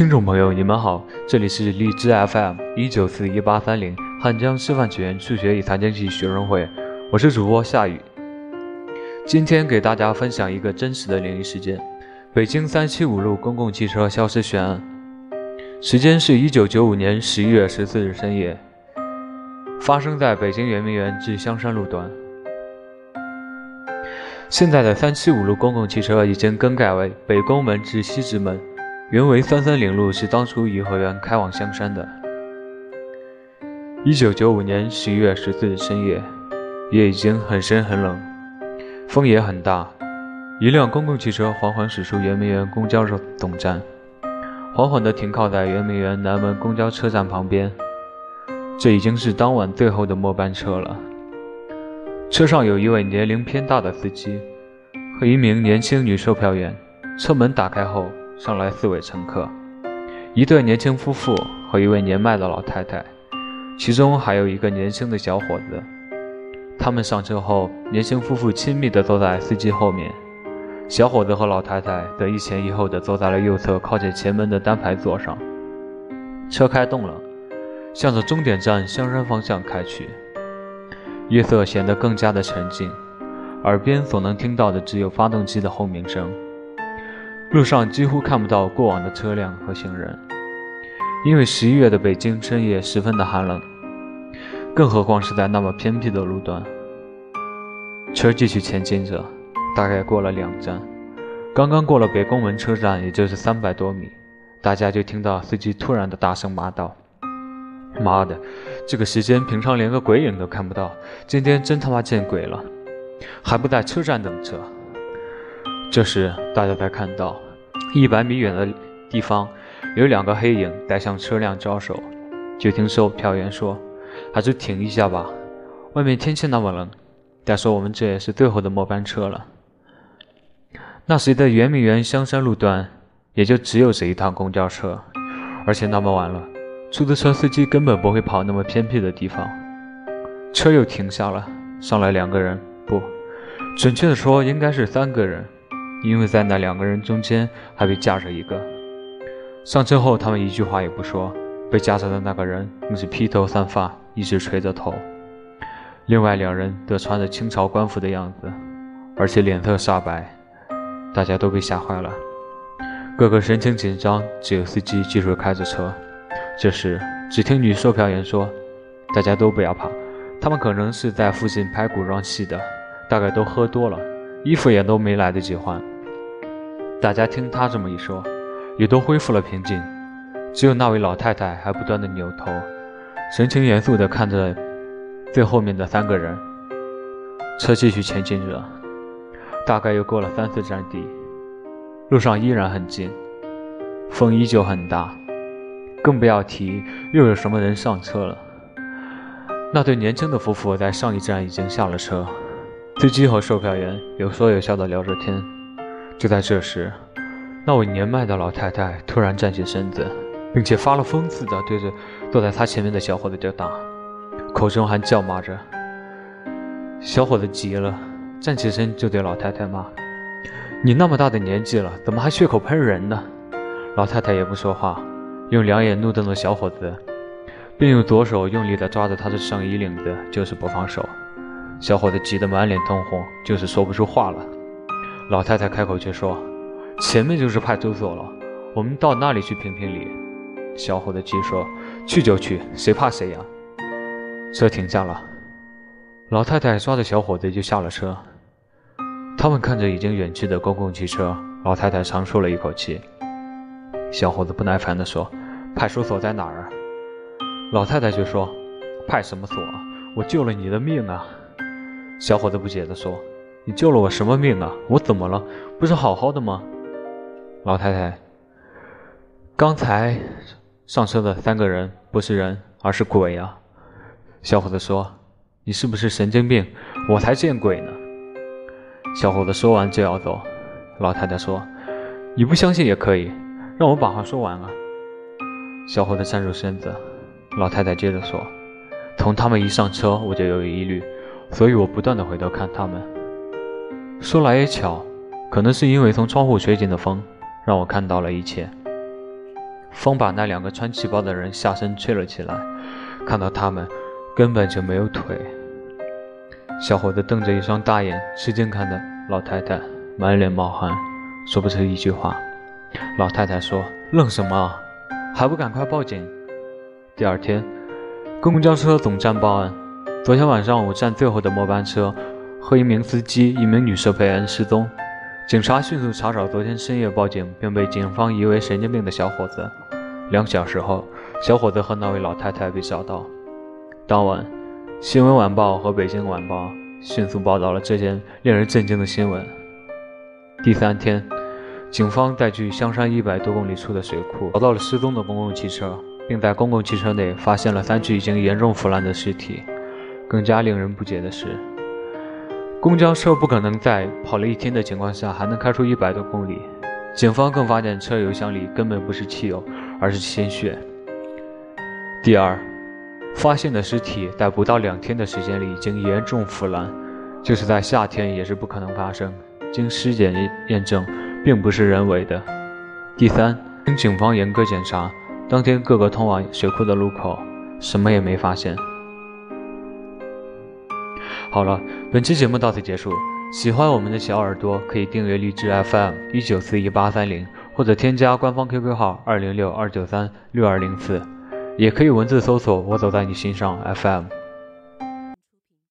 听众朋友，你们好，这里是荔枝 FM 一九四一八三零汉江师范学院数学与财经系学生会，我是主播夏雨。今天给大家分享一个真实的灵异事件：北京三七五路公共汽车消失悬案。时间是一九九五年十一月十四日深夜，发生在北京圆明园至香山路段。现在的三七五路公共汽车已经更改为北宫门至西直门。原为三三零路，是当初颐和园开往香山的。一九九五年十一月十四日深夜，夜已经很深很冷，风也很大。一辆公共汽车缓缓驶出圆明园公交总站，缓缓地停靠在圆明园南门公交车站旁边。这已经是当晚最后的末班车了。车上有一位年龄偏大的司机和一名年轻女售票员。车门打开后。上来四位乘客，一对年轻夫妇和一位年迈的老太太，其中还有一个年轻的小伙子。他们上车后，年轻夫妇亲密地坐在司机后面，小伙子和老太太则一前一后地坐在了右侧靠近前门的单排座上。车开动了，向着终点站香山方向开去。夜色显得更加的沉静，耳边所能听到的只有发动机的轰鸣声。路上几乎看不到过往的车辆和行人，因为十一月的北京深夜十分的寒冷，更何况是在那么偏僻的路段。车继续前进着，大概过了两站，刚刚过了北宫门车站，也就是三百多米，大家就听到司机突然的大声骂道：“妈的，这个时间平常连个鬼影都看不到，今天真他妈见鬼了，还不在车站等车。”这时，大家才看到，一百米远的地方有两个黑影在向车辆招手。就听售票员说：“还是停一下吧，外面天气那么冷。”再说我们这也是最后的末班车了。那时的圆明园香山路段也就只有这一趟公交车，而且那么晚了，出租车司机根本不会跑那么偏僻的地方。车又停下了，上来两个人，不，准确的说应该是三个人。因为在那两个人中间还被架着一个。上车后，他们一句话也不说。被架着的那个人更是披头散发，一直垂着头。另外两人则穿着清朝官服的样子，而且脸色煞白，大家都被吓坏了，个个神情紧张。只有司机继续开着车。这时，只听女售票员说：“大家都不要怕，他们可能是在附近拍古装戏的，大概都喝多了，衣服也都没来得及换。”大家听他这么一说，也都恢复了平静，只有那位老太太还不断的扭头，神情严肃地看着最后面的三个人。车继续前进着，大概又过了三四站地，路上依然很静，风依旧很大，更不要提又有什么人上车了。那对年轻的夫妇在上一站已经下了车，司机和售票员有说有笑地聊着天。就在这时，那位年迈的老太太突然站起身子，并且发了疯似的对着坐在她前面的小伙子就打，口中还叫骂着。小伙子急了，站起身就对老太太骂：“你那么大的年纪了，怎么还血口喷人呢？”老太太也不说话，用两眼怒瞪着小伙子，并用左手用力地抓着他的上衣领子，就是不放手。小伙子急得满脸通红，就是说不出话了。老太太开口却说：“前面就是派出所了，我们到那里去评评理。”小伙子急说：“去就去，谁怕谁呀！”车停下了，老太太抓着小伙子就下了车。他们看着已经远去的公共汽车，老太太长舒了一口气。小伙子不耐烦地说：“派出所在哪儿？”老太太就说：“派什么所？我救了你的命啊！”小伙子不解地说。你救了我什么命啊？我怎么了？不是好好的吗？老太太，刚才上车的三个人不是人，而是鬼啊！小伙子说：“你是不是神经病？我才见鬼呢！”小伙子说完就要走，老太太说：“你不相信也可以，让我把话说完啊！”小伙子站住身子，老太太接着说：“从他们一上车，我就有疑虑，所以我不断的回头看他们。”说来也巧，可能是因为从窗户吹进的风，让我看到了一切。风把那两个穿旗袍的人下身吹了起来，看到他们根本就没有腿。小伙子瞪着一双大眼，吃惊看着老太太，满脸冒汗，说不出一句话。老太太说：“愣什么？还不赶快报警！”第二天，公交车总站报案，昨天晚上我站最后的末班车和一名司机、一名女售票员失踪。警察迅速查找昨天深夜报警并被警方疑为神经病的小伙子。两小时后，小伙子和那位老太太被找到。当晚，《新闻晚报》和《北京晚报》迅速报道了这件令人震惊的新闻。第三天，警方在距香山一百多公里处的水库找到了失踪的公共汽车，并在公共汽车内发现了三具已经严重腐烂的尸体。更加令人不解的是。公交车不可能在跑了一天的情况下还能开出一百多公里。警方更发现车油箱里根本不是汽油，而是鲜血。第二，发现的尸体在不到两天的时间里已经严重腐烂，就是在夏天也是不可能发生。经尸检验证，并不是人为的。第三，经警方严格检查，当天各个通往水库的路口什么也没发现。好了，本期节目到此结束。喜欢我们的小耳朵可以订阅荔枝 FM 一九四一八三零，或者添加官方 QQ 号二零六二九三六二零四，也可以文字搜索“我走在你心上 FM”。